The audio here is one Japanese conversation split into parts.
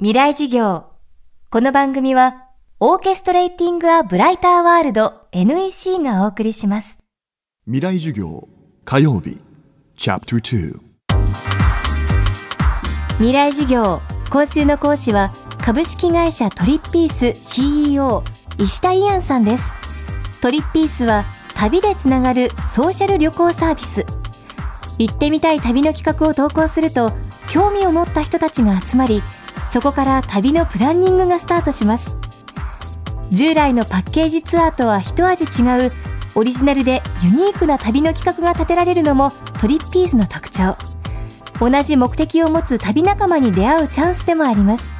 未来事業。この番組はオーケストレーティング・ア・ブライター・ワールド NEC がお送りします。未来授業火曜日チャプター未来事業今週の講師は株式会社トリッピース CEO 石田イアンさんです。トリッピースは旅でつながるソーシャル旅行サービス。行ってみたい旅の企画を投稿すると興味を持った人たちが集まりそこから旅のプランニングがスタートします。従来のパッケージツアーとは一味違うオリジナルでユニークな旅の企画が立てられるのもトリッピーズの特徴。同じ目的を持つ旅仲間に出会うチャンスでもあります。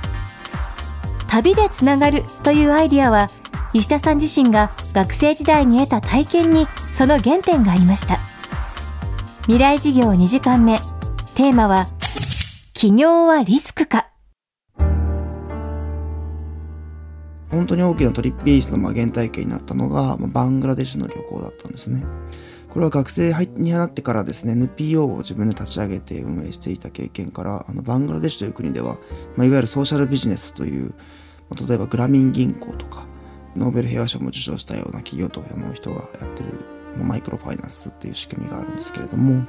旅でつながるというアイディアは石田さん自身が学生時代に得た体験にその原点がありました。未来事業2時間目。テーマは起業はリスクか。本当に大きなトリッピースのま原体験になったのが、ま、バングラデシュの旅行だったんですね。これは学生になってからですね、NPO を自分で立ち上げて運営していた経験から、あのバングラデシュという国では、まあ、いわゆるソーシャルビジネスという、まあ、例えばグラミン銀行とか、ノーベル平和賞も受賞したような企業との人がやってる、まあ、マイクロファイナンスっていう仕組みがあるんですけれども、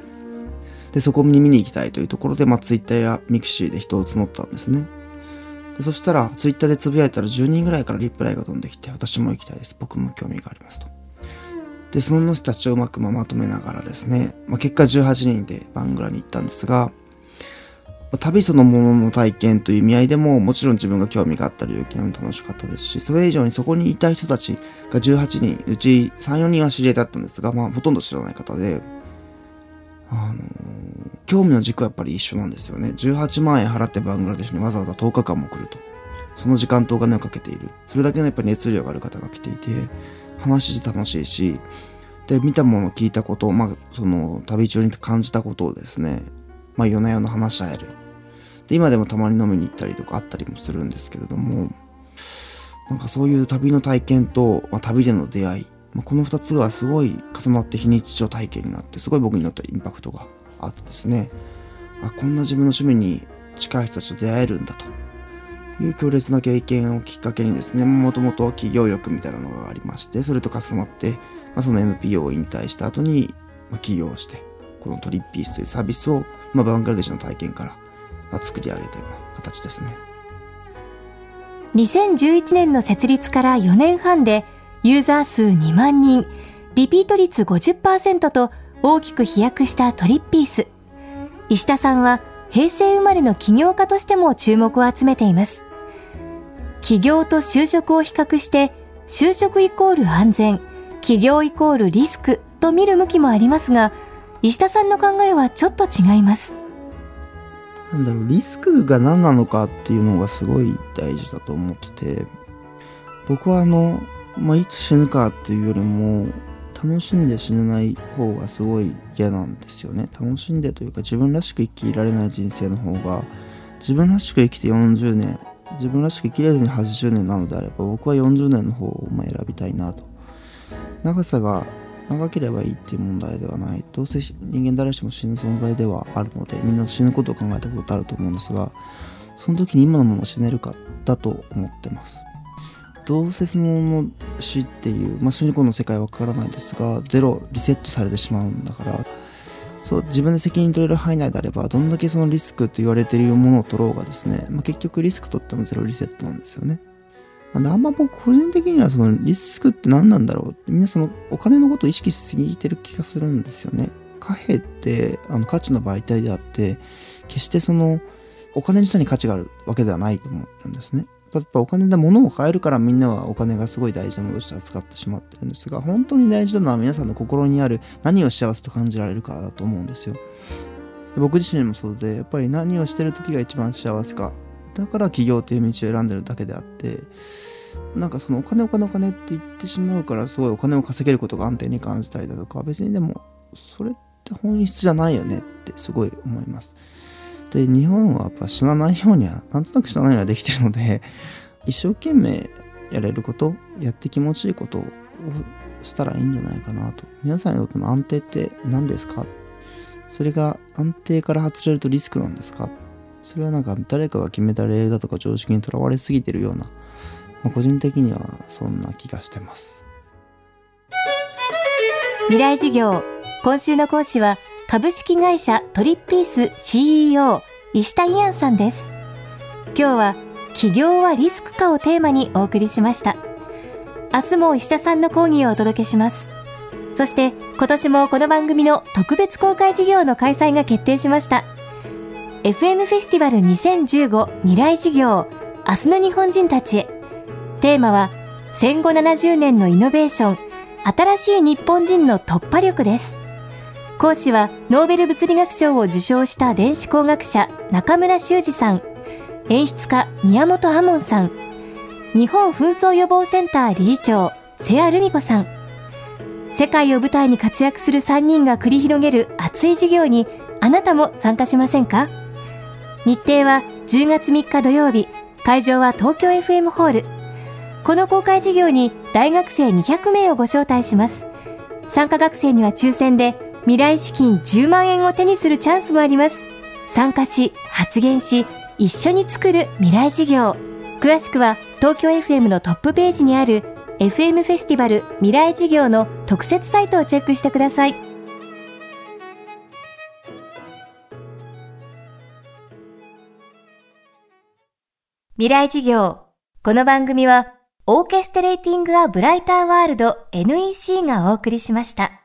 で、そこに見に行きたいというところで、まあ、Twitter やミクシーで人を募ったんですね。でそしたら、ツイッターでつぶやいたら10人ぐらいからリプライが飛んできて、私も行きたいです。僕も興味がありますと。で、その人たちをうまくまとめながらですね、まあ、結果18人でバングラに行ったんですが、旅そのものの体験という意味合いでも、もちろん自分が興味があったり、沖縄も楽しかったですし、それ以上にそこにいた人たちが18人、うち3、4人は知り合いだったんですが、まあ、ほとんど知らない方で、あのー、興味の軸はやっぱり一緒なんですよね。18万円払ってバングラデシュにわざわざ10日間も来ると。その時間とお金をかけている。それだけのやっぱり熱量がある方が来ていて、話して楽しいし、で、見たもの、聞いたこと、まあ、その、旅中に感じたことをですね、まあ、夜な夜な話し合える。で、今でもたまに飲みに行ったりとかあったりもするんですけれども、なんかそういう旅の体験と、まあ、旅での出会い、まあ、この2つがすごい重なって非日常体験になってすごい僕にとってインパクトがあってですねあこんな自分の趣味に近い人たちと出会えるんだと。いう強烈な経験をきっかけにですねもともと企業欲みたいなのがありましてそれと重なって、まあ、その NPO を引退した後に、まあ、起業してこのトリッピースというサービスを、まあ、バングラデシュの体験から、まあ、作り上げたような形ですね。2011年の設立から4年半でユーザー数2万人、リピート率50%と大きく飛躍したトリッピース。石田さんは平成生まれの起業家としても注目を集めています。起業と就職を比較して、就職イコール安全、起業イコールリスクと見る向きもありますが、石田さんの考えはちょっと違います。なんだろう、リスクが何なのかっていうのがすごい大事だと思ってて、僕はあの、まあ、いつ死ぬかっていうよりも楽しんで死ねない方がすごい嫌なんですよね。楽しんでというか自分らしく生きられない人生の方が自分らしく生きて40年自分らしく生きれずに80年なのであれば僕は40年の方を選びたいなと。長さが長ければいいっていう問題ではない。どうせ人間誰しも死ぬ存在ではあるのでみんな死ぬことを考えたことあると思うんですがその時に今のまま死ねるかだと思ってます。どうせその死っていう、まあ、死に子の世界はわからないですがゼロリセットされてしまうんだからそう自分で責任取れる範囲内であればどんだけそのリスクと言われているものを取ろうがですね、まあ、結局リスク取ってもゼロリセットなんですよね。なんであんま僕個人的にはそのリスクって何なんだろうってみんなそのお金のことを意識しすぎてる気がするんですよね。貨幣ってあの価値の媒体であって決してそのお金自体に価値があるわけではないと思うんですね。やっぱお金で物を買えるからみんなはお金がすごい大事なものとして扱ってしまってるんですが、本当に大事なのは皆さんの心にある何を幸せと感じられるかだと思うんですよ。で僕自身もそうで、やっぱり何をしてる時が一番幸せか。だから起業という道を選んでるだけであって、なんかそのお金お金お金って言ってしまうからすごいお金を稼げることが安定に感じたりだとか、別にでもそれって本質じゃないよねってすごい思います。で、日本はやっぱ死なないようには、なんとなく死なないようにはできてるので、一生懸命やれること、やって気持ちいいことをしたらいいんじゃないかなと。皆さんにとっての安定って何ですか？それが安定から外れるとリスクなんですか？それはなんか誰かが決めたレールだとか常識にとらわれすぎてるような、まあ、個人的にはそんな気がしてます。未来授業今週の講師は株式会社トリッピース CEO 石田イアンさんです。今日は企業はリスクかをテーマにお送りしました。明日も石田さんの講義をお届けします。そして今年もこの番組の特別公開事業の開催が決定しました。FM フェスティバル2015未来事業明日の日本人たちへ。テーマは戦後70年のイノベーション新しい日本人の突破力です。講師はノーベル物理学賞を受賞した電子工学者中村修二さん。演出家宮本亞門さん。日本紛争予防センター理事長瀬谷ルミ子さん。世界を舞台に活躍する3人が繰り広げる熱い授業にあなたも参加しませんか？日程は10月3日土曜日。会場は東京 FM ホール。この公開授業に大学生200名をご招待します。参加学生には抽選で未来資金10万円を手にするチャンスもあります参加し発言し一緒に作る未来事業詳しくは東京 FM のトップページにある FM フェスティバル未来事業の特設サイトをチェックしてください未来事業。この番組は、オーケストレーティング・ア・ブライター・ワールド NEC がお送りしました。